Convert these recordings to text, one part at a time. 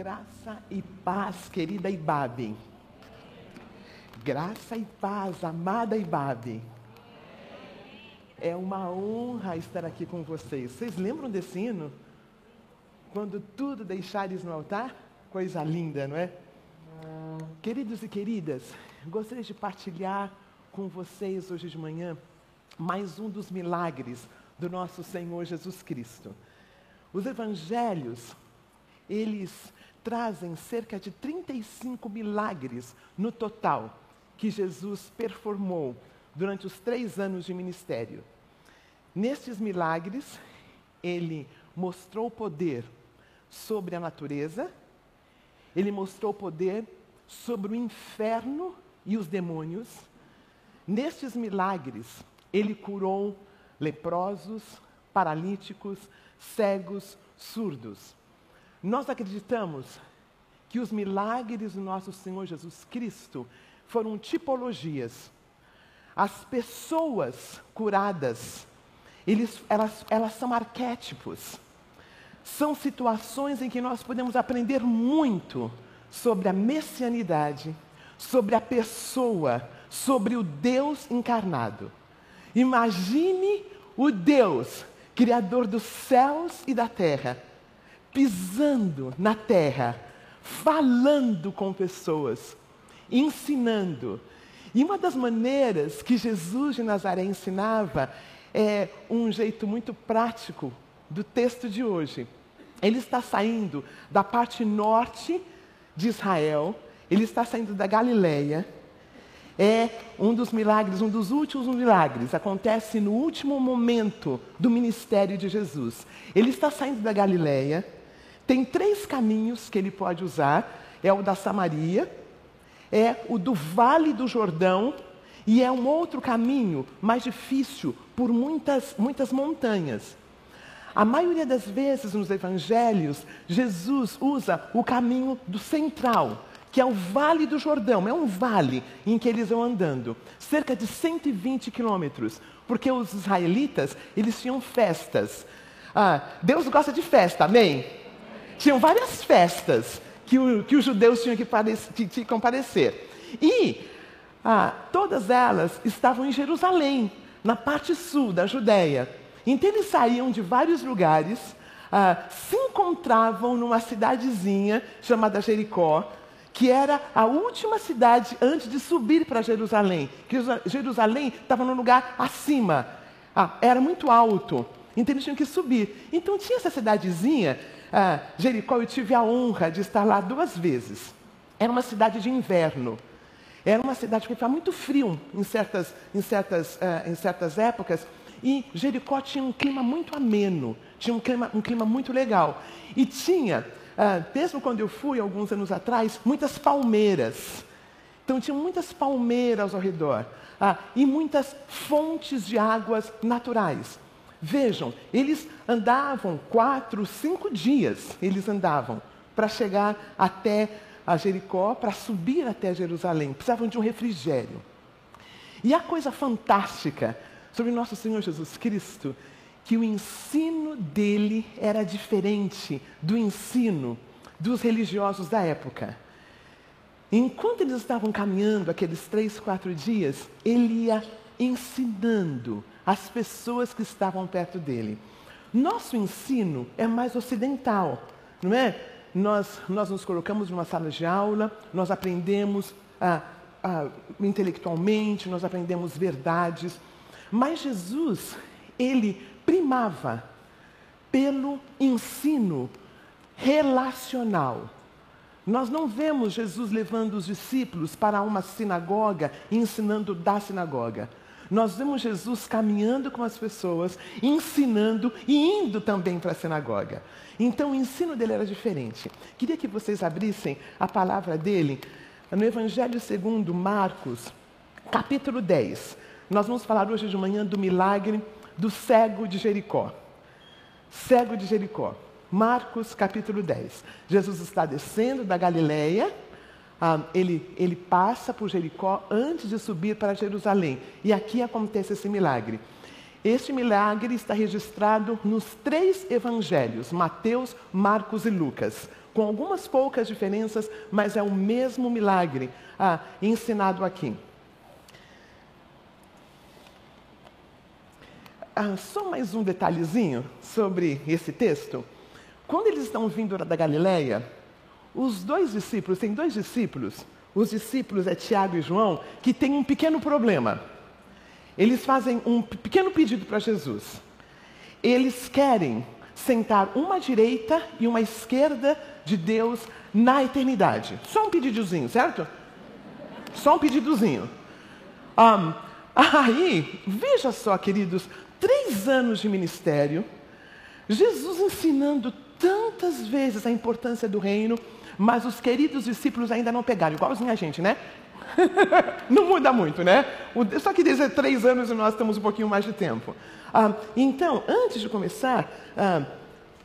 Graça e paz, querida Ibabe. Graça e paz, amada Ibabe. É uma honra estar aqui com vocês. Vocês lembram desse hino? Quando tudo deixares no altar? Coisa linda, não é? Queridos e queridas, gostaria de partilhar com vocês hoje de manhã mais um dos milagres do nosso Senhor Jesus Cristo. Os evangelhos, eles trazem cerca de 35 milagres no total que Jesus performou durante os três anos de ministério. Nestes milagres, ele mostrou poder sobre a natureza, ele mostrou poder sobre o inferno e os demônios. Nestes milagres, ele curou leprosos, paralíticos, cegos, surdos. Nós acreditamos que os milagres do nosso Senhor Jesus Cristo foram tipologias. As pessoas curadas, eles, elas, elas são arquétipos. São situações em que nós podemos aprender muito sobre a messianidade, sobre a pessoa, sobre o Deus encarnado. Imagine o Deus, Criador dos céus e da terra, pisando na terra, falando com pessoas, ensinando. E uma das maneiras que Jesus de Nazaré ensinava é um jeito muito prático do texto de hoje. Ele está saindo da parte norte de Israel, ele está saindo da Galileia. É um dos milagres, um dos últimos milagres, acontece no último momento do ministério de Jesus. Ele está saindo da Galileia, tem três caminhos que ele pode usar: é o da Samaria, é o do Vale do Jordão e é um outro caminho mais difícil por muitas, muitas montanhas. A maioria das vezes nos evangelhos, Jesus usa o caminho do central, que é o Vale do Jordão. É um vale em que eles vão andando, cerca de 120 quilômetros, porque os israelitas eles tinham festas. Ah, Deus gosta de festa, amém? Tinham várias festas que, o, que os judeus tinham que, que, que comparecer. E ah, todas elas estavam em Jerusalém, na parte sul da Judéia. Então eles saíam de vários lugares, ah, se encontravam numa cidadezinha chamada Jericó, que era a última cidade antes de subir para Jerusalém. Que Jerusalém estava num lugar acima, ah, era muito alto. Então eles tinham que subir. Então tinha essa cidadezinha ah, Jericó, eu tive a honra de estar lá duas vezes. Era uma cidade de inverno. Era uma cidade que estava muito frio em certas, em, certas, uh, em certas épocas. E Jericó tinha um clima muito ameno, tinha um clima, um clima muito legal. E tinha, uh, mesmo quando eu fui, alguns anos atrás, muitas palmeiras. Então tinha muitas palmeiras ao redor. Uh, e muitas fontes de águas naturais. Vejam, eles andavam quatro, cinco dias, eles andavam para chegar até a Jericó, para subir até Jerusalém. Precisavam de um refrigério. E a coisa fantástica sobre nosso Senhor Jesus Cristo, que o ensino dele era diferente do ensino dos religiosos da época. Enquanto eles estavam caminhando aqueles três, quatro dias, ele ia ensinando as pessoas que estavam perto dele. Nosso ensino é mais ocidental, não é? Nós, nós nos colocamos numa sala de aula, nós aprendemos ah, ah, intelectualmente, nós aprendemos verdades, mas Jesus, ele primava pelo ensino relacional. Nós não vemos Jesus levando os discípulos para uma sinagoga e ensinando da sinagoga. Nós vemos Jesus caminhando com as pessoas, ensinando e indo também para a sinagoga. Então o ensino dele era diferente. Queria que vocês abrissem a palavra dele no Evangelho segundo Marcos, capítulo 10. Nós vamos falar hoje de manhã do milagre do cego de Jericó. Cego de Jericó. Marcos capítulo 10. Jesus está descendo da Galileia ah, ele, ele passa por Jericó antes de subir para Jerusalém. E aqui acontece esse milagre. Este milagre está registrado nos três evangelhos, Mateus, Marcos e Lucas. com algumas poucas diferenças, mas é o mesmo milagre ah, ensinado aqui. Ah, só mais um detalhezinho sobre esse texto. Quando eles estão vindo da Galileia, os dois discípulos, tem dois discípulos, os discípulos é Tiago e João, que têm um pequeno problema. Eles fazem um pequeno pedido para Jesus. Eles querem sentar uma direita e uma esquerda de Deus na eternidade. Só um pedidozinho, certo? Só um pedidozinho. Um, aí, veja só, queridos, três anos de ministério, Jesus ensinando tantas vezes a importância do reino, mas os queridos discípulos ainda não pegaram, igualzinho a gente, né? não muda muito, né? Só que dizer três anos e nós temos um pouquinho mais de tempo. Ah, então, antes de começar, ah,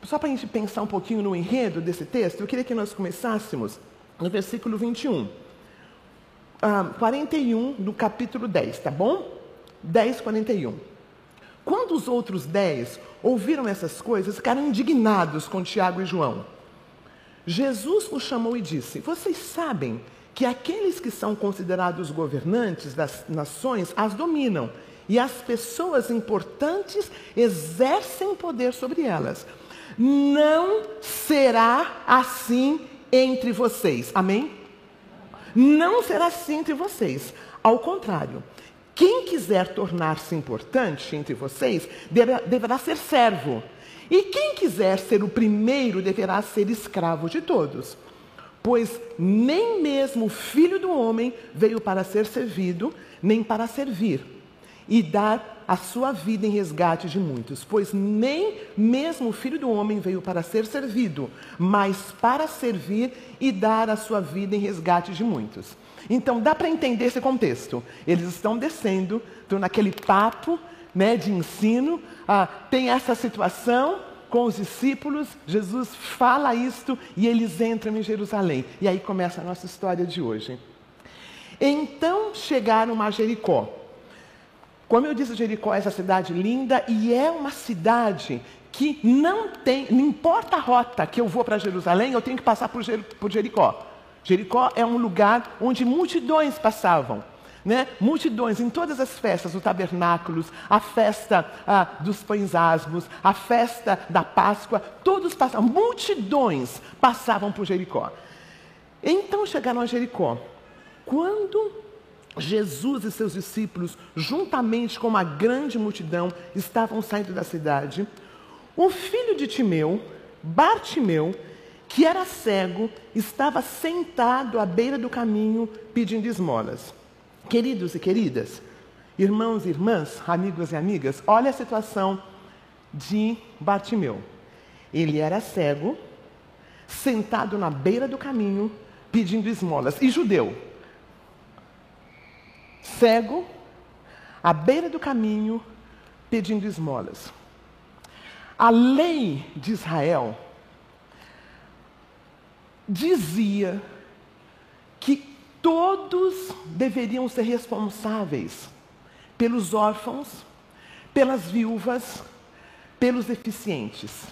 só para a gente pensar um pouquinho no enredo desse texto, eu queria que nós começássemos no versículo 21. Ah, 41 do capítulo 10, tá bom? 10, 41. Quando os outros dez ouviram essas coisas, ficaram indignados com Tiago e João. Jesus os chamou e disse: Vocês sabem que aqueles que são considerados governantes das nações as dominam, e as pessoas importantes exercem poder sobre elas. Não será assim entre vocês. Amém? Não será assim entre vocês. Ao contrário, quem quiser tornar-se importante entre vocês deverá, deverá ser servo. E quem quiser ser o primeiro deverá ser escravo de todos. Pois nem mesmo o filho do homem veio para ser servido, nem para servir, e dar a sua vida em resgate de muitos. Pois nem mesmo o filho do homem veio para ser servido, mas para servir e dar a sua vida em resgate de muitos. Então dá para entender esse contexto. Eles estão descendo, estão naquele papo né, de ensino, ah, tem essa situação, com os discípulos, Jesus fala isto e eles entram em Jerusalém. E aí começa a nossa história de hoje. Então chegaram a Jericó. Como eu disse, Jericó é essa cidade linda e é uma cidade que não tem, não importa a rota que eu vou para Jerusalém, eu tenho que passar por, Jericó. Jericó é um lugar onde multidões passavam né? multidões em todas as festas, os tabernáculos, a festa ah, dos pães asmos, a festa da Páscoa, todos passavam, multidões passavam por Jericó. Então chegaram a Jericó. Quando Jesus e seus discípulos, juntamente com uma grande multidão, estavam saindo da cidade, o filho de Timeu, Bartimeu, que era cego, estava sentado à beira do caminho pedindo esmolas. Queridos e queridas, irmãos e irmãs, amigos e amigas, olha a situação de Bartimeu. Ele era cego, sentado na beira do caminho, pedindo esmolas. E judeu. Cego, à beira do caminho, pedindo esmolas. A lei de Israel dizia que todos deveriam ser responsáveis pelos órfãos, pelas viúvas, pelos deficientes.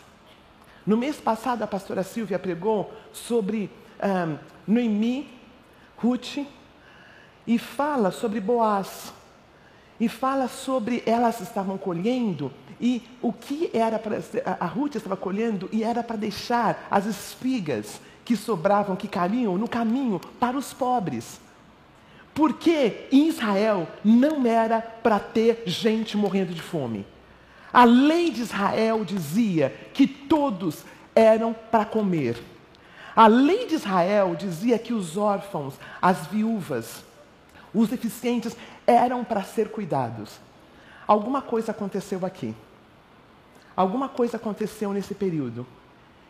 No mês passado, a pastora Silvia pregou sobre Noemi, Ruth, e fala sobre Boaz. E fala sobre elas estavam colhendo e o que era para. A Ruth estava colhendo e era para deixar as espigas que sobravam, que caminham no caminho para os pobres. Porque em Israel não era para ter gente morrendo de fome. A lei de Israel dizia que todos eram para comer. A lei de Israel dizia que os órfãos, as viúvas, os deficientes eram para ser cuidados. Alguma coisa aconteceu aqui. Alguma coisa aconteceu nesse período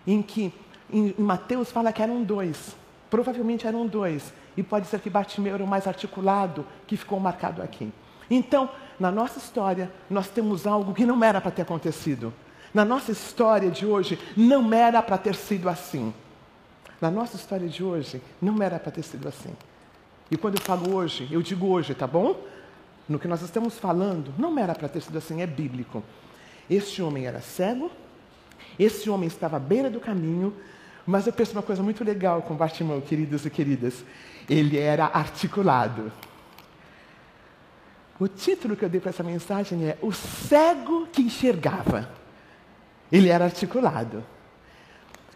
em que em Mateus fala que eram dois. Provavelmente eram dois. E pode ser que Bartimeu era o mais articulado que ficou marcado aqui. Então, na nossa história, nós temos algo que não era para ter acontecido. Na nossa história de hoje, não era para ter sido assim. Na nossa história de hoje, não era para ter sido assim. E quando eu falo hoje, eu digo hoje, tá bom? No que nós estamos falando, não era para ter sido assim, é bíblico. Este homem era cego, este homem estava à beira do caminho, Mas eu penso uma coisa muito legal com Bartimão, queridos e queridas. Ele era articulado. O título que eu dei para essa mensagem é O cego que enxergava. Ele era articulado.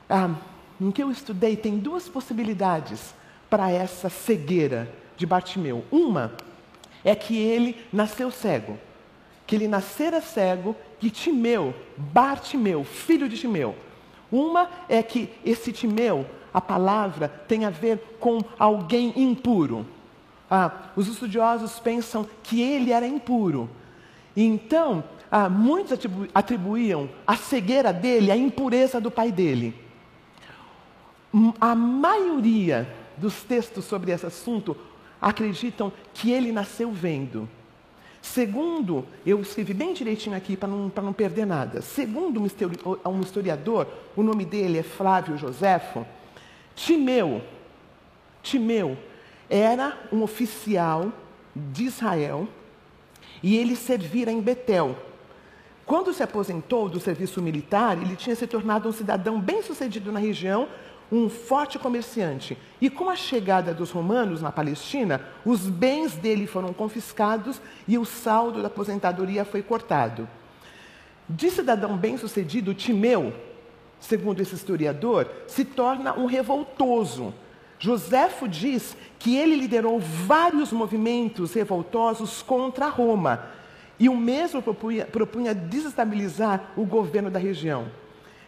Ah, no que eu estudei, tem duas possibilidades para essa cegueira de Bartimeu. Uma é que ele nasceu cego, que ele nascera cego e Timeu, Bartimeu, filho de Timeu. Uma é que esse Timeu, a palavra, tem a ver com alguém impuro. Ah, os estudiosos pensam que ele era impuro. Então, ah, muitos atribu atribuíam a cegueira dele à impureza do pai dele. A maioria dos textos sobre esse assunto acreditam que ele nasceu vendo. Segundo, eu escrevi bem direitinho aqui para não, não perder nada. Segundo um historiador, o nome dele é Flávio Joséfo, Timeu, Timeu era um oficial de Israel e ele servira em Betel. Quando se aposentou do serviço militar, ele tinha se tornado um cidadão bem-sucedido na região, um forte comerciante. E com a chegada dos romanos na Palestina, os bens dele foram confiscados e o saldo da aposentadoria foi cortado. De cidadão bem-sucedido, Timeu, segundo esse historiador, se torna um revoltoso. Joséfo diz que ele liderou vários movimentos revoltosos contra Roma e o mesmo propunha, propunha desestabilizar o governo da região.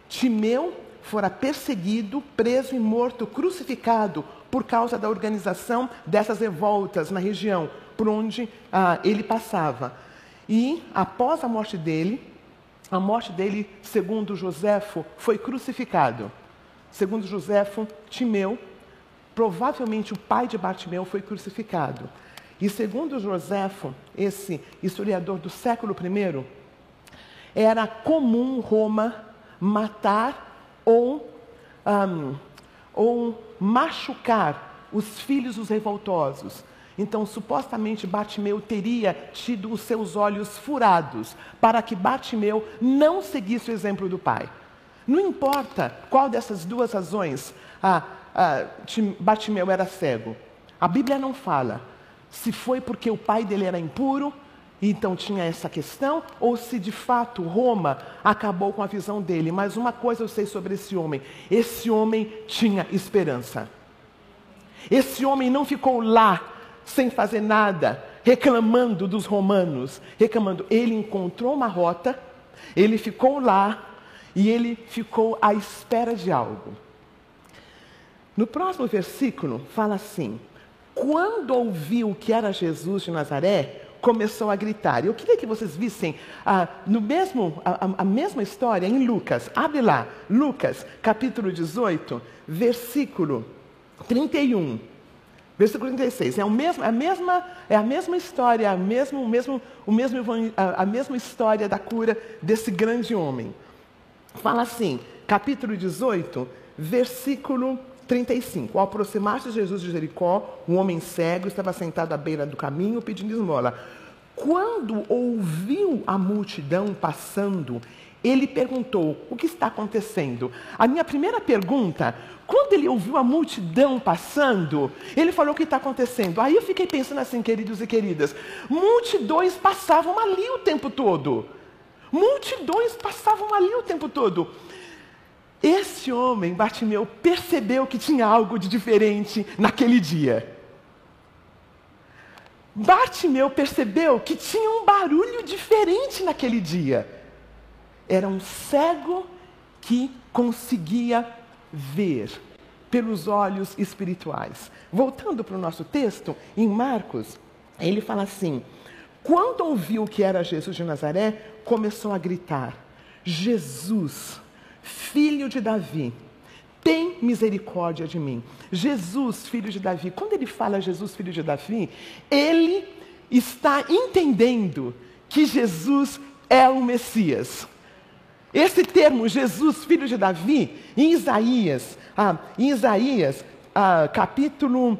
Timeu fora perseguido, preso e morto, crucificado por causa da organização dessas revoltas na região por onde ah, ele passava. E após a morte dele, a morte dele, segundo Joséfo, foi crucificado. Segundo Joséfo, Timeu, provavelmente o pai de Bartimeu, foi crucificado. E segundo Joséfo, esse historiador do século I, era comum Roma matar ou, um, ou machucar os filhos dos revoltosos. Então, supostamente, Bartimeu teria tido os seus olhos furados para que Bartimeu não seguisse o exemplo do pai. Não importa qual dessas duas razões ah, ah, Bartimeu era cego. A Bíblia não fala se foi porque o pai dele era impuro então tinha essa questão, ou se de fato Roma acabou com a visão dele. Mas uma coisa eu sei sobre esse homem: esse homem tinha esperança. Esse homem não ficou lá sem fazer nada, reclamando dos romanos, reclamando. Ele encontrou uma rota, ele ficou lá e ele ficou à espera de algo. No próximo versículo fala assim: quando ouviu que era Jesus de Nazaré, começou a gritar. Eu queria que vocês vissem ah, no mesmo, a, a, mesma história em Lucas. Abre lá, Lucas, capítulo 18, versículo 31. Versículo 36. É, o mesmo, a, mesma, é a mesma história, a, mesmo, o mesmo, o mesmo, a, a mesma história da cura desse grande homem. Fala assim, capítulo 18, versículo 35. Ao aproximar-se Jesus de Jericó, um homem cego estava sentado à beira do caminho pedindo esmola. Quando ouviu a multidão passando, ele perguntou: O que está acontecendo? A minha primeira pergunta, quando ele ouviu a multidão passando, ele falou: O que está acontecendo? Aí eu fiquei pensando assim, queridos e queridas: multidões passavam ali o tempo todo. Multidões passavam ali o tempo todo. Esse homem, Bartimeu, percebeu que tinha algo de diferente naquele dia. Bartimeu percebeu que tinha um barulho diferente naquele dia. Era um cego que conseguia ver pelos olhos espirituais. Voltando para o nosso texto, em Marcos, ele fala assim: quando ouviu que era Jesus de Nazaré, começou a gritar: Jesus, filho de Davi, tem misericórdia de mim. Jesus, filho de Davi, quando ele fala Jesus, filho de Davi, ele está entendendo que Jesus é o Messias. Esse termo, Jesus, filho de Davi, em Isaías, ah, em Isaías, ah, capítulo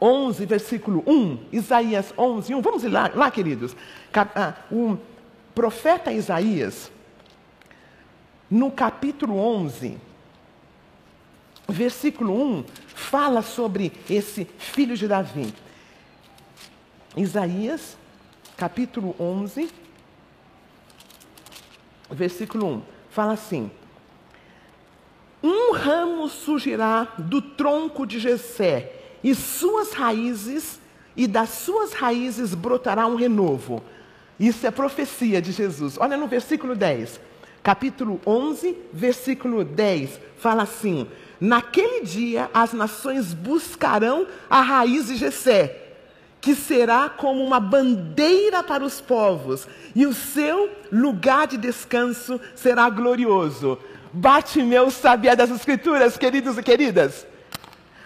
11, versículo 1, Isaías 11, 1, vamos lá, lá queridos. Ah, o profeta Isaías, no capítulo 11, versículo 1 fala sobre esse filho de Davi. Isaías, capítulo 11, versículo 1, fala assim: Um ramo surgirá do tronco de Jessé, e suas raízes, e das suas raízes brotará um renovo. Isso é profecia de Jesus. Olha no versículo 10. Capítulo 11, versículo 10, fala assim: Naquele dia as nações buscarão a raiz de Jessé, que será como uma bandeira para os povos, e o seu lugar de descanso será glorioso. Batimeu sabia das Escrituras, queridos e queridas.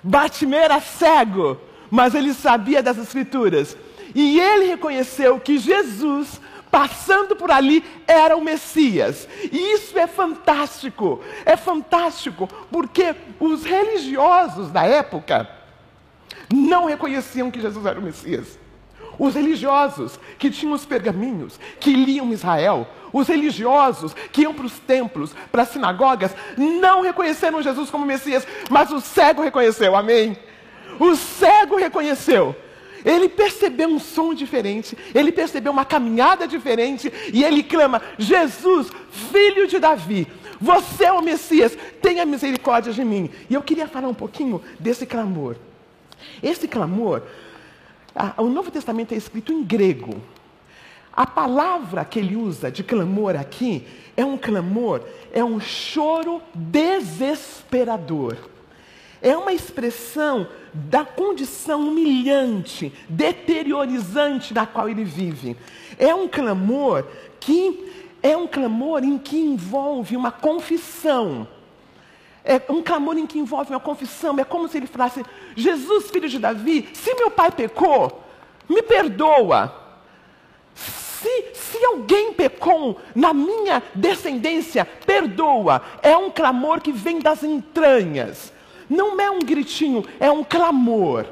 Batimeu era cego, mas ele sabia das Escrituras. E ele reconheceu que Jesus, passando por ali, era o Messias. E isso é fantástico. É fantástico, porque os religiosos da época não reconheciam que Jesus era o Messias. Os religiosos que tinham os pergaminhos, que liam Israel, os religiosos que iam para os templos, para as sinagogas, não reconheceram Jesus como Messias, mas o cego reconheceu, amém? O cego reconheceu. Ele percebeu um som diferente, ele percebeu uma caminhada diferente e ele clama: Jesus, filho de Davi, você é o Messias, tenha misericórdia de mim. E eu queria falar um pouquinho desse clamor. Esse clamor, o Novo Testamento é escrito em grego. A palavra que ele usa de clamor aqui é um clamor, é um choro desesperador. É uma expressão da condição humilhante, deteriorizante da qual ele vive. É um clamor que é um clamor em que envolve uma confissão. É um clamor em que envolve uma confissão. É como se ele falasse: Jesus, filho de Davi, se meu pai pecou, me perdoa. Se, se alguém pecou na minha descendência, perdoa. É um clamor que vem das entranhas. Não é um gritinho, é um clamor.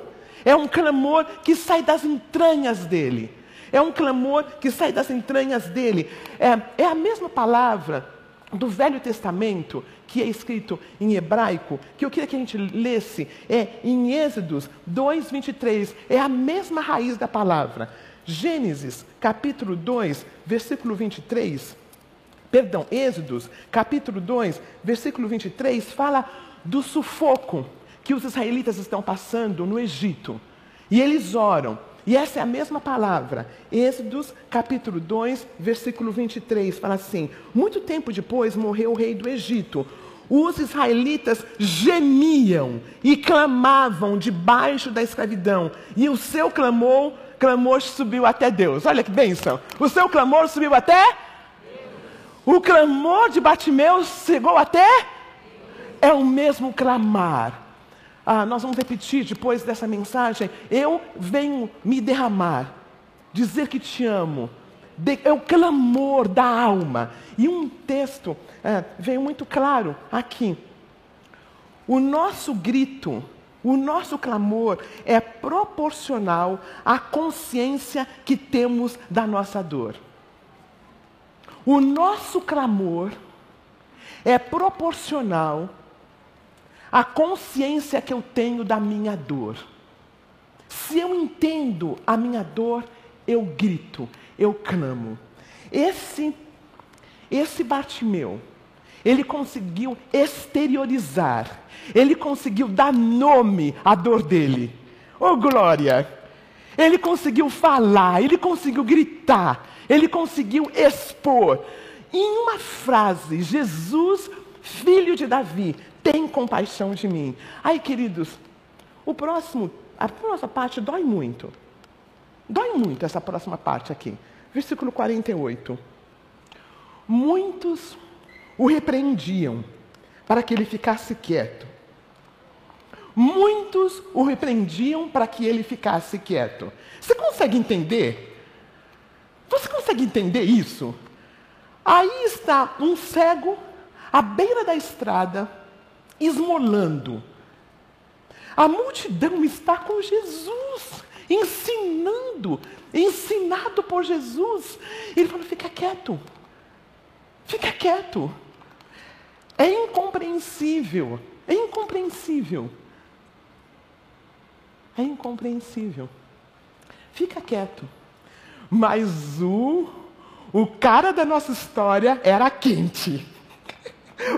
É um clamor que sai das entranhas dele. É um clamor que sai das entranhas dele. É, é a mesma palavra do Velho Testamento que é escrito em hebraico, que eu queria que a gente lesse, é em Êxodos 2:23, é a mesma raiz da palavra. Gênesis, capítulo 2, versículo 23. Perdão, Êxodos, capítulo 2, versículo 23 fala do sufoco que os israelitas estão passando no Egito. E eles oram. E essa é a mesma palavra. Êxodos, capítulo 2, versículo 23, fala assim: Muito tempo depois morreu o rei do Egito. Os israelitas gemiam e clamavam debaixo da escravidão. E o seu clamor, clamor subiu até Deus. Olha que bênção. O seu clamor subiu até? O clamor de Batimeu chegou até? É o mesmo clamar. Ah, nós vamos repetir depois dessa mensagem. Eu venho me derramar, dizer que te amo. é o clamor da alma. E um texto é, veio muito claro aqui. O nosso grito, o nosso clamor é proporcional à consciência que temos da nossa dor. O nosso clamor é proporcional a consciência que eu tenho da minha dor. Se eu entendo a minha dor, eu grito, eu clamo. Esse esse Bartimeu, ele conseguiu exteriorizar, ele conseguiu dar nome à dor dele. Oh glória! Ele conseguiu falar, ele conseguiu gritar, ele conseguiu expor. Em uma frase, Jesus, filho de Davi, tem compaixão de mim. Ai, queridos, o próximo, a próxima parte dói muito. Dói muito essa próxima parte aqui. Versículo 48. Muitos o repreendiam para que ele ficasse quieto. Muitos o repreendiam para que ele ficasse quieto. Você consegue entender? Você consegue entender isso? Aí está um cego à beira da estrada, esmolando. A multidão está com Jesus, ensinando, ensinado por Jesus. Ele falou: fica quieto, fica quieto. É incompreensível É incompreensível. É incompreensível. Fica quieto. Mas o, o cara da nossa história era quente.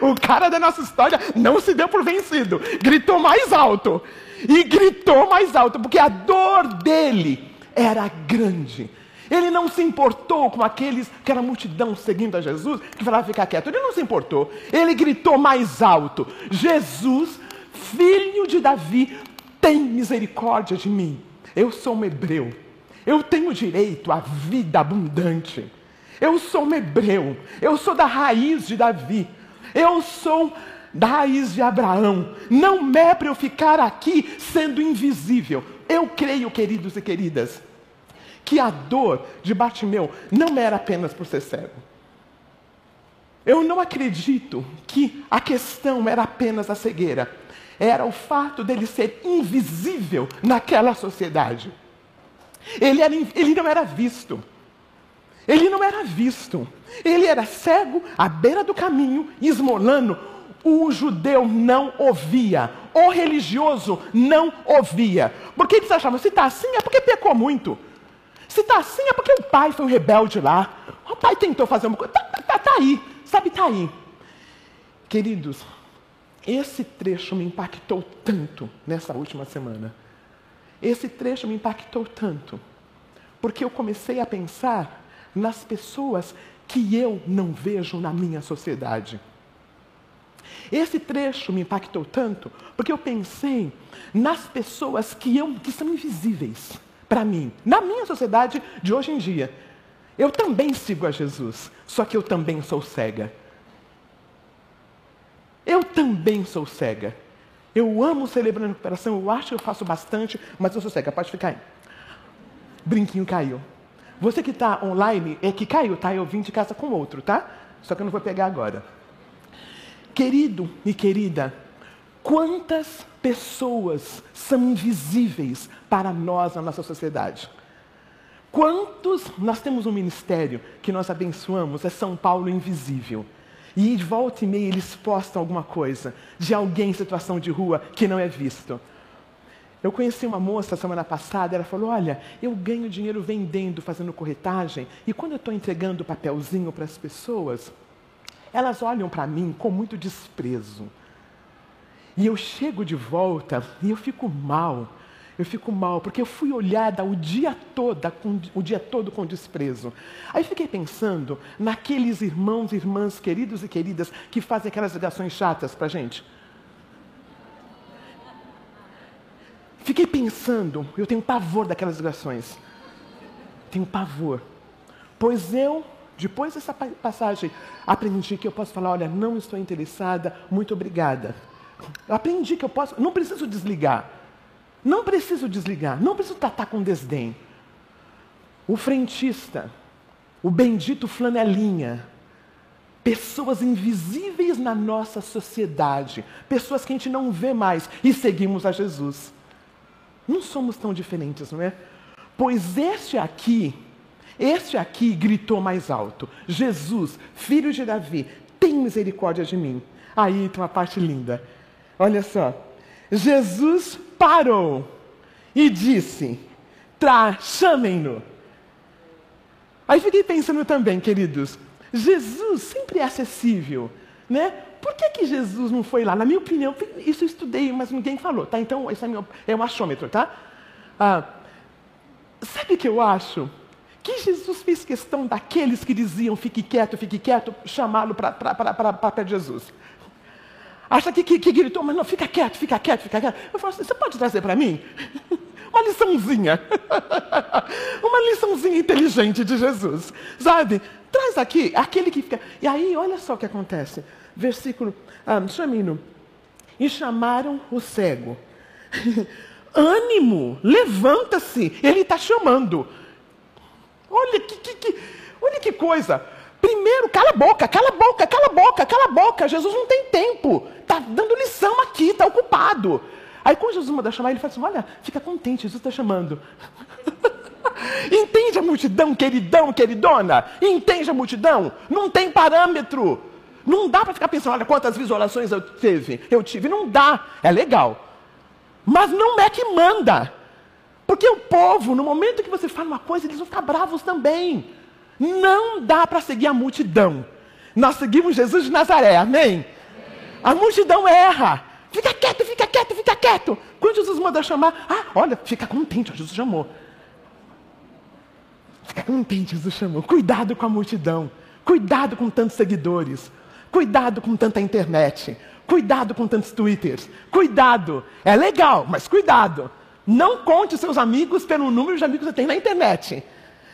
O cara da nossa história não se deu por vencido. Gritou mais alto. E gritou mais alto, porque a dor dele era grande. Ele não se importou com aqueles, aquela multidão seguindo a Jesus, que falava ficar quieto. Ele não se importou. Ele gritou mais alto: Jesus, filho de Davi, tem misericórdia de mim. Eu sou um hebreu. Eu tenho direito à vida abundante. Eu sou um hebreu. Eu sou da raiz de Davi. Eu sou da raiz de Abraão. Não é para eu ficar aqui sendo invisível. Eu creio, queridos e queridas, que a dor de Bartimeu não era apenas por ser cego. Eu não acredito que a questão era apenas a cegueira. Era o fato dele ser invisível naquela sociedade. Ele, era, ele não era visto. Ele não era visto. Ele era cego à beira do caminho, esmolando. O judeu não ouvia. O religioso não ouvia. Porque eles achavam, se está assim é porque pecou muito. Se está assim é porque o pai foi um rebelde lá. O pai tentou fazer uma coisa. Está tá, tá, tá aí, sabe, está aí. Queridos, esse trecho me impactou tanto nessa última semana. Esse trecho me impactou tanto. Porque eu comecei a pensar nas pessoas que eu não vejo na minha sociedade. Esse trecho me impactou tanto porque eu pensei nas pessoas que, eu, que são invisíveis para mim, na minha sociedade de hoje em dia. Eu também sigo a Jesus, só que eu também sou cega. Eu também sou cega. Eu amo celebrar a recuperação, eu acho que eu faço bastante, mas eu sou cega. Pode ficar aí. Brinquinho caiu. Você que está online, é que caiu, tá? Eu vim de casa com outro, tá? Só que eu não vou pegar agora. Querido e querida, quantas pessoas são invisíveis para nós na nossa sociedade. Quantos nós temos um ministério que nós abençoamos, é São Paulo invisível. E de volta e meia eles postam alguma coisa de alguém em situação de rua que não é visto. Eu conheci uma moça semana passada, ela falou: Olha, eu ganho dinheiro vendendo, fazendo corretagem, e quando eu estou entregando papelzinho para as pessoas, elas olham para mim com muito desprezo. E eu chego de volta e eu fico mal. Eu fico mal, porque eu fui olhada o dia todo, com, o dia todo com desprezo. Aí fiquei pensando naqueles irmãos e irmãs queridos e queridas que fazem aquelas ligações chatas para a gente. Fiquei pensando, eu tenho pavor daquelas ligações. Tenho pavor. Pois eu, depois dessa passagem, aprendi que eu posso falar: olha, não estou interessada, muito obrigada. Eu aprendi que eu posso, não preciso desligar. Não preciso desligar, não preciso tratar com desdém. O frentista, o bendito flanelinha, pessoas invisíveis na nossa sociedade, pessoas que a gente não vê mais e seguimos a Jesus. Não somos tão diferentes, não é? Pois este aqui, este aqui gritou mais alto: Jesus, filho de Davi, tem misericórdia de mim. Aí tem uma parte linda. Olha só. Jesus parou e disse: chamem-no. Aí fiquei pensando também, queridos, Jesus sempre é acessível, né? Por que, que Jesus não foi lá? Na minha opinião, isso eu estudei, mas ninguém falou, tá? Então, esse é, meu, é um achômetro, tá? Ah, sabe o que eu acho? Que Jesus fez questão daqueles que diziam fique quieto, fique quieto, chamá-lo para Jesus. Acha que, que, que gritou, mas não, fica quieto, fica quieto, fica quieto. Eu falo assim, você pode trazer para mim? Uma liçãozinha. Uma liçãozinha inteligente de Jesus. Sabe? Traz aqui, aquele que fica. E aí, olha só o que acontece. Versículo, ah, chamino. E chamaram o cego. Ânimo, levanta-se. Ele está chamando. Olha que, que, que, olha que coisa. Primeiro, cala a boca, cala a boca, cala a boca, cala a boca. Jesus não tem tempo. Está dando lição aqui, está ocupado. Aí quando Jesus manda chamar, ele fala assim: olha, fica contente, Jesus está chamando. Entende a multidão, queridão, queridona? Entende a multidão? Não tem parâmetro. Não dá para ficar pensando, olha quantas visualizações eu tive, eu tive. Não dá. É legal. Mas não é que manda. Porque o povo, no momento que você fala uma coisa, eles vão ficar bravos também. Não dá para seguir a multidão. Nós seguimos Jesus de Nazaré, amém? A multidão erra. Fica quieto, fica quieto, fica quieto. Quando Jesus manda chamar, ah, olha, fica contente, Jesus chamou. Fica contente, Jesus chamou. Cuidado com a multidão. Cuidado com tantos seguidores. Cuidado com tanta internet. Cuidado com tantos twitters. Cuidado. É legal, mas cuidado. Não conte seus amigos pelo número de amigos que você tem na internet.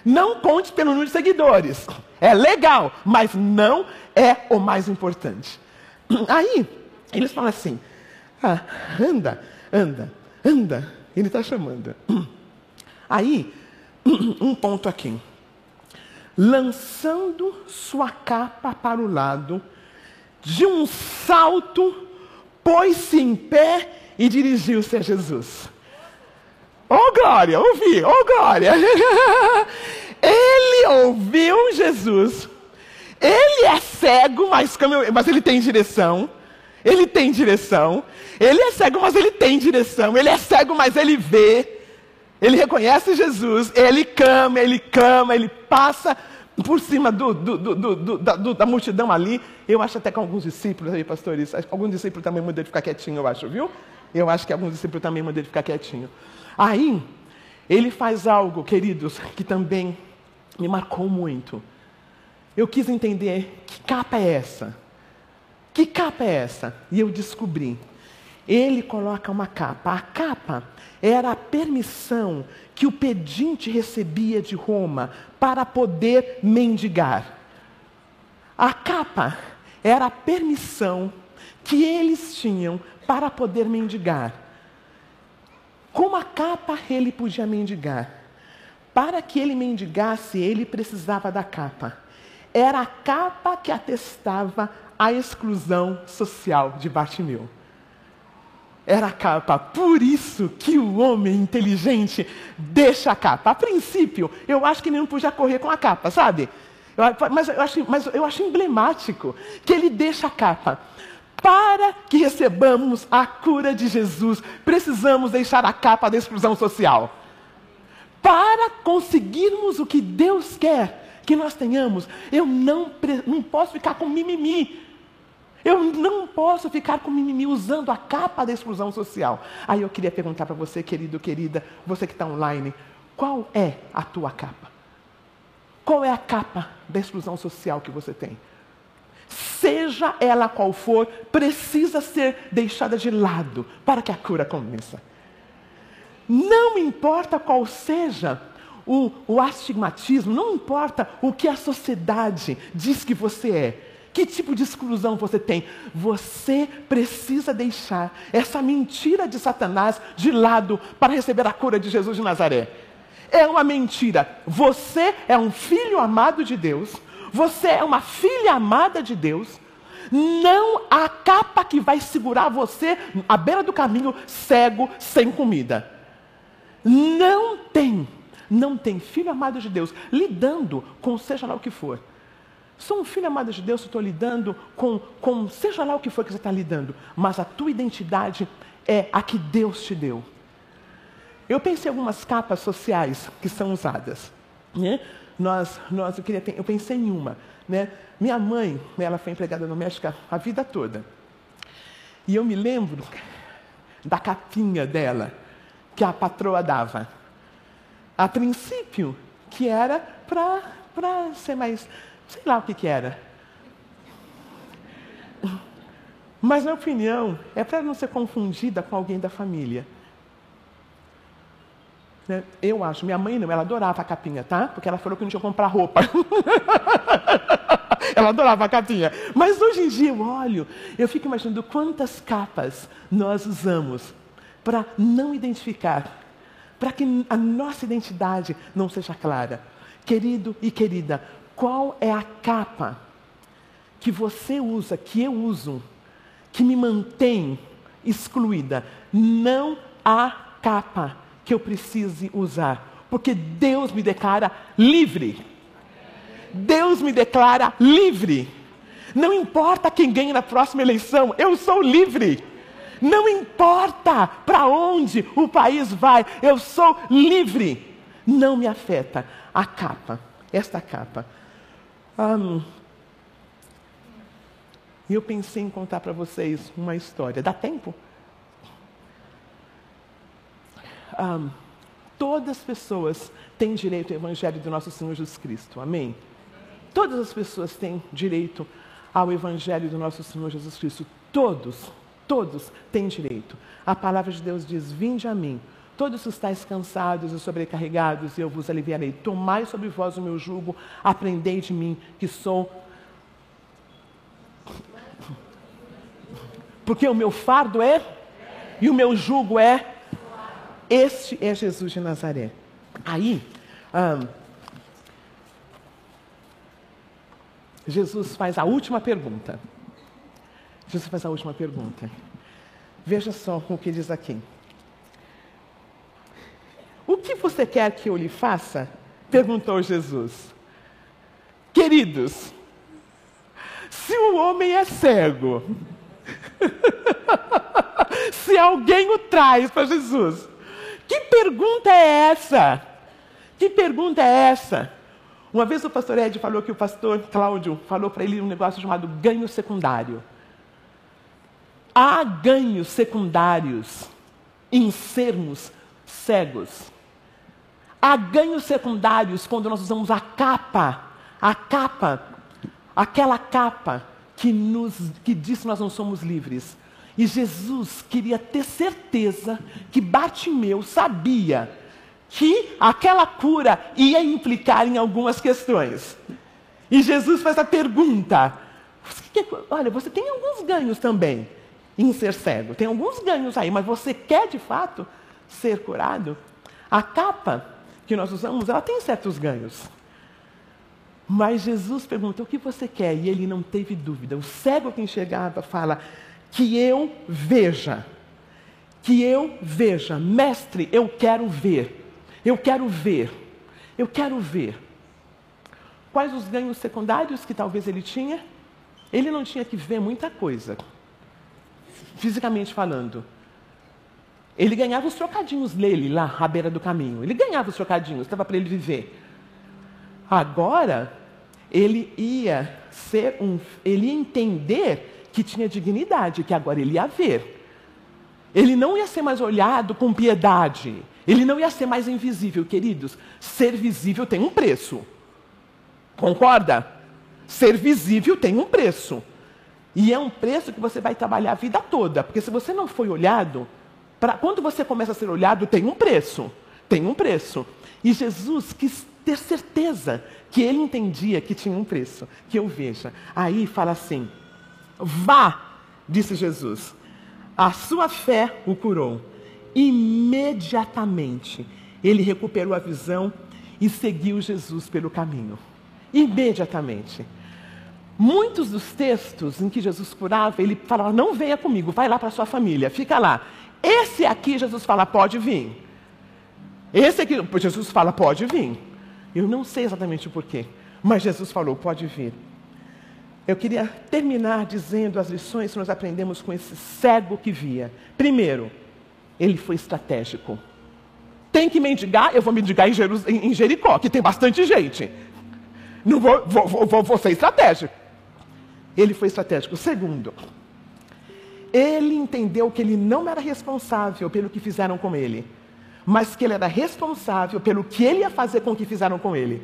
Não conte pelo número de seguidores. É legal, mas não é o mais importante. Aí, eles falam assim: ah, anda, anda, anda. Ele está chamando. Aí, um ponto aqui. Lançando sua capa para o lado, de um salto, pôs-se em pé e dirigiu-se a Jesus. Oh glória, ouvi, oh glória. ele ouviu Jesus. Ele é cego, mas, eu, mas ele tem direção. Ele tem direção. Ele é cego, mas ele tem direção. Ele é cego, mas ele vê. Ele reconhece Jesus. Ele clama, ele clama, ele passa por cima do, do, do, da, multidão ali. Eu acho até que alguns discípulos aí, pastores, alguns discípulos também mandam ele ficar quietinho, eu acho, viu? Eu acho que alguns discípulos também mandam ele ficar quietinho. Aí, ele faz algo, queridos, que também me marcou muito. Eu quis entender que capa é essa? Que capa é essa? E eu descobri. Ele coloca uma capa. A capa era a permissão que o pedinte recebia de Roma para poder mendigar. A capa era a permissão que eles tinham para poder mendigar. Com a capa ele podia mendigar. Para que ele mendigasse, ele precisava da capa. Era a capa que atestava a exclusão social de Bartimeu. Era a capa. Por isso que o homem inteligente deixa a capa. A princípio, eu acho que ele não podia correr com a capa, sabe? mas, eu acho, mas eu acho emblemático que ele deixa a capa. Para que recebamos a cura de Jesus, precisamos deixar a capa da exclusão social. Para conseguirmos o que Deus quer que nós tenhamos, eu não, não posso ficar com mimimi. Eu não posso ficar com mimimi usando a capa da exclusão social. Aí eu queria perguntar para você, querido, querida, você que está online, qual é a tua capa? Qual é a capa da exclusão social que você tem? seja ela qual for, precisa ser deixada de lado para que a cura comece. Não importa qual seja o, o astigmatismo, não importa o que a sociedade diz que você é, que tipo de exclusão você tem? Você precisa deixar essa mentira de Satanás de lado para receber a cura de Jesus de Nazaré. É uma mentira. Você é um filho amado de Deus. Você é uma filha amada de Deus. Não há capa que vai segurar você à beira do caminho, cego, sem comida. Não tem, não tem filho amado de Deus lidando com seja lá o que for. Sou um filho amado de Deus, estou lidando com, com seja lá o que for que você está lidando, mas a tua identidade é a que Deus te deu. Eu pensei em algumas capas sociais que são usadas. Né? nós, nós eu, queria, eu pensei em uma. Né? Minha mãe, ela foi empregada doméstica a vida toda. E eu me lembro da capinha dela, que a patroa dava. A princípio, que era para ser mais, sei lá o que, que era. Mas, na opinião, é para não ser confundida com alguém da família. Né? Eu acho. Minha mãe não, ela adorava a capinha, tá? Porque ela falou que não tinha que comprar roupa. ela adorava a capinha. Mas hoje em dia eu olho, eu fico imaginando quantas capas nós usamos para não identificar, para que a nossa identidade não seja clara. Querido e querida, qual é a capa que você usa, que eu uso, que me mantém excluída? Não há capa que eu precise usar, porque Deus me declara livre. Deus me declara livre. Não importa quem ganhe na próxima eleição, eu sou livre. Não importa para onde o país vai, eu sou livre. Não me afeta. A capa, esta capa. Um, eu pensei em contar para vocês uma história. Dá tempo? Um, todas as pessoas têm direito ao Evangelho do nosso Senhor Jesus Cristo. Amém? Todas as pessoas têm direito ao Evangelho do nosso Senhor Jesus Cristo. Todos, todos têm direito. A palavra de Deus diz: Vinde a mim, todos os estáis cansados e sobrecarregados, eu vos aliviarei. Tomai sobre vós o meu jugo, aprendei de mim, que sou. Porque o meu fardo é e o meu jugo é. Este é Jesus de Nazaré. Aí, Jesus faz a última pergunta. Jesus faz a última pergunta. Veja só o que diz aqui. O que você quer que eu lhe faça? Perguntou Jesus. Queridos, se o homem é cego, se alguém o traz para Jesus, que pergunta é essa? Que pergunta é essa? Uma vez o pastor Ed falou que o pastor Cláudio falou para ele um negócio chamado ganho secundário. Há ganhos secundários em sermos cegos. Há ganhos secundários quando nós usamos a capa, a capa, aquela capa que nos que diz que nós não somos livres. E Jesus queria ter certeza que Bartimeu sabia que aquela cura ia implicar em algumas questões. E Jesus faz a pergunta: olha, você tem alguns ganhos também em ser cego, tem alguns ganhos aí, mas você quer de fato ser curado? A capa que nós usamos, ela tem certos ganhos. Mas Jesus pergunta: o que você quer? E ele não teve dúvida. O cego que enxergava fala: que eu veja. Que eu veja, mestre, eu quero ver. Eu quero ver. Eu quero ver. Quais os ganhos secundários que talvez ele tinha? Ele não tinha que ver muita coisa, fisicamente falando. Ele ganhava os trocadinhos dele lá à beira do caminho. Ele ganhava os trocadinhos, estava para ele viver. Agora, ele ia ser um, ele ia entender que tinha dignidade, que agora ele ia ver. Ele não ia ser mais olhado com piedade. Ele não ia ser mais invisível, queridos. Ser visível tem um preço. Concorda? Ser visível tem um preço. E é um preço que você vai trabalhar a vida toda. Porque se você não foi olhado, pra, quando você começa a ser olhado, tem um preço. Tem um preço. E Jesus quis ter certeza que ele entendia que tinha um preço. Que eu veja. Aí fala assim: Vá, disse Jesus. A sua fé o curou. Imediatamente, ele recuperou a visão e seguiu Jesus pelo caminho. Imediatamente. Muitos dos textos em que Jesus curava, ele falava: Não venha comigo, vai lá para sua família, fica lá. Esse aqui, Jesus fala: Pode vir. Esse aqui, Jesus fala: Pode vir. Eu não sei exatamente o porquê, mas Jesus falou: Pode vir. Eu queria terminar dizendo as lições que nós aprendemos com esse cego que via. Primeiro, ele foi estratégico. Tem que mendigar, eu vou mendigar em, em Jericó, que tem bastante gente. Não vou, vou, vou, vou ser estratégico. Ele foi estratégico. Segundo, ele entendeu que ele não era responsável pelo que fizeram com ele, mas que ele era responsável pelo que ele ia fazer com o que fizeram com ele.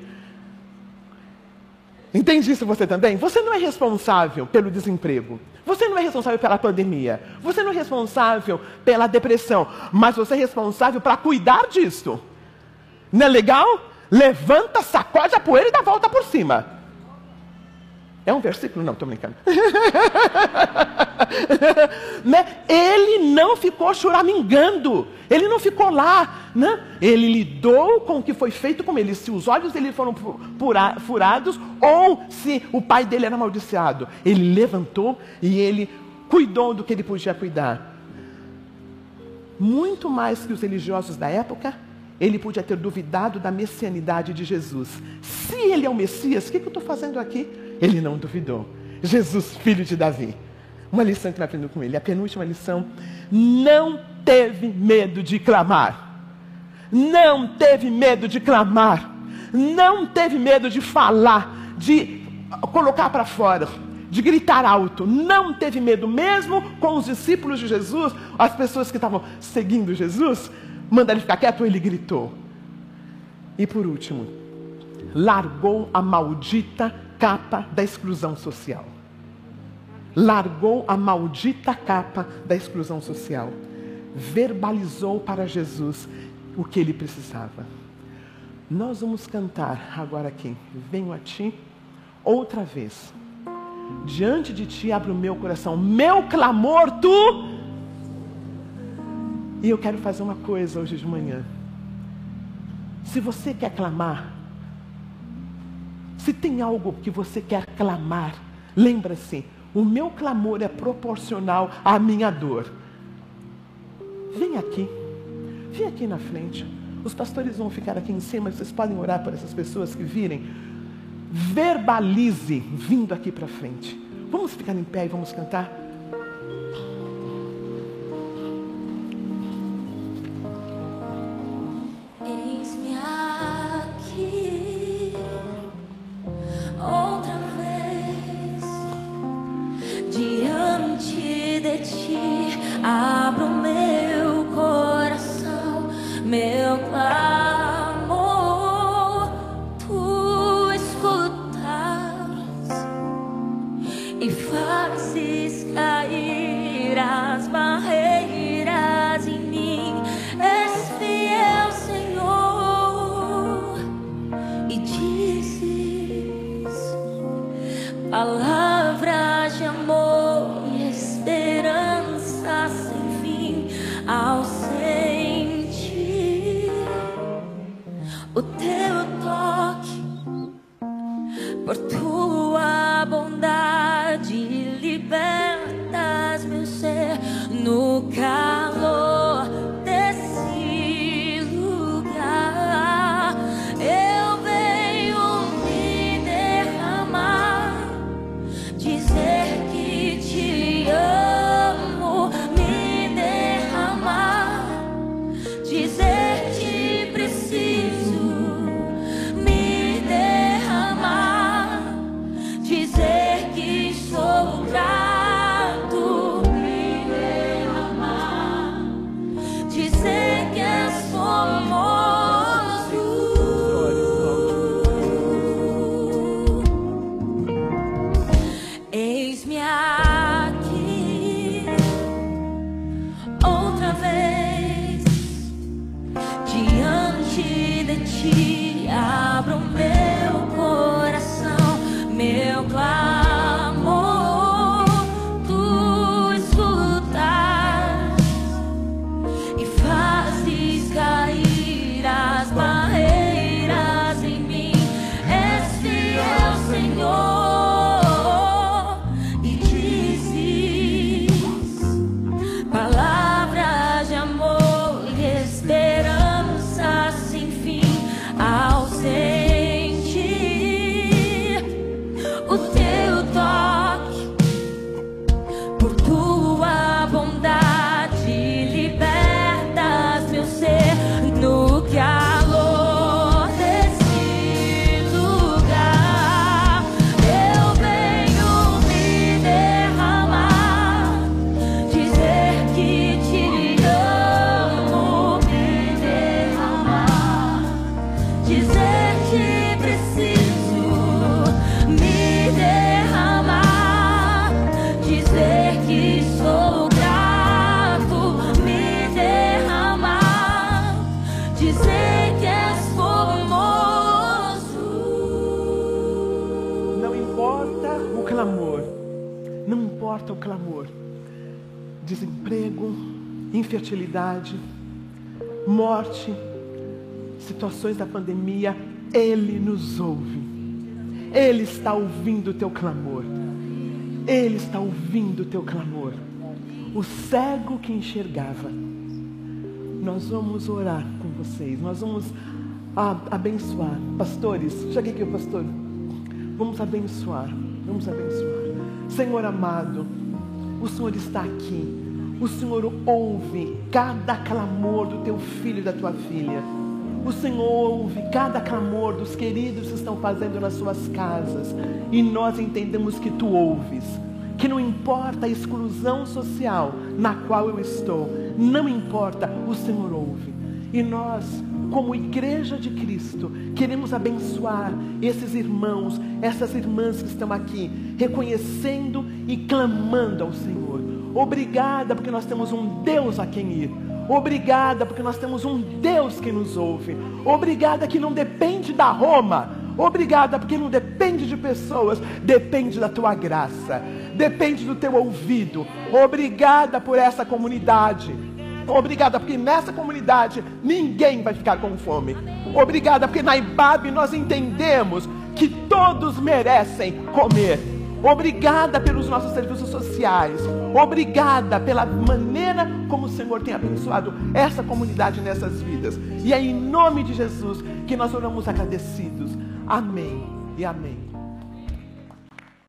Entende isso você também? Você não é responsável pelo desemprego. Você não é responsável pela pandemia. Você não é responsável pela depressão. Mas você é responsável para cuidar disso. Não é legal? Levanta, sacode a poeira e dá a volta por cima. É um versículo? Não, estou brincando. né? Ele não ficou choramingando. Ele não ficou lá. Né? Ele lidou com o que foi feito com ele. Se os olhos dele foram furados ou se o pai dele era amaldiçoado. Ele levantou e ele cuidou do que ele podia cuidar. Muito mais que os religiosos da época, ele podia ter duvidado da messianidade de Jesus. Se ele é o Messias, o que, que eu estou fazendo aqui? Ele não duvidou. Jesus, filho de Davi. Uma lição que nós aprendemos com ele. A penúltima lição: não teve medo de clamar. Não teve medo de clamar. Não teve medo de falar, de colocar para fora, de gritar alto. Não teve medo, mesmo com os discípulos de Jesus, as pessoas que estavam seguindo Jesus, manda ele ficar quieto, ele gritou. E por último, largou a maldita capa da exclusão social. Largou a maldita capa da exclusão social. Verbalizou para Jesus o que ele precisava. Nós vamos cantar agora aqui. Venho a ti outra vez. Diante de ti abro o meu coração. Meu clamor, tu. E eu quero fazer uma coisa hoje de manhã. Se você quer clamar, se tem algo que você quer clamar, lembra-se, o meu clamor é proporcional à minha dor. Vem aqui, vem aqui na frente. Os pastores vão ficar aqui em cima, vocês podem orar por essas pessoas que virem. Verbalize vindo aqui para frente. Vamos ficar em pé e vamos cantar? Infertilidade, morte, situações da pandemia, Ele nos ouve. Ele está ouvindo o teu clamor. Ele está ouvindo o teu clamor. O cego que enxergava. Nós vamos orar com vocês. Nós vamos abençoar. Pastores, chegue aqui, pastor. Vamos abençoar. Vamos abençoar. Senhor amado, o Senhor está aqui. O Senhor ouve cada clamor do teu filho e da tua filha. O Senhor ouve cada clamor dos queridos que estão fazendo nas suas casas. E nós entendemos que tu ouves. Que não importa a exclusão social na qual eu estou, não importa, o Senhor ouve. E nós, como igreja de Cristo, queremos abençoar esses irmãos, essas irmãs que estão aqui, reconhecendo e clamando ao Senhor. Obrigada, porque nós temos um Deus a quem ir. Obrigada, porque nós temos um Deus que nos ouve. Obrigada, que não depende da Roma. Obrigada, porque não depende de pessoas, depende da tua graça, depende do teu ouvido. Obrigada por essa comunidade. Obrigada, porque nessa comunidade ninguém vai ficar com fome. Obrigada, porque na IBAB nós entendemos que todos merecem comer. Obrigada pelos nossos serviços sociais. Obrigada pela maneira como o Senhor tem abençoado essa comunidade nessas vidas. E é em nome de Jesus que nós oramos agradecidos. Amém e amém.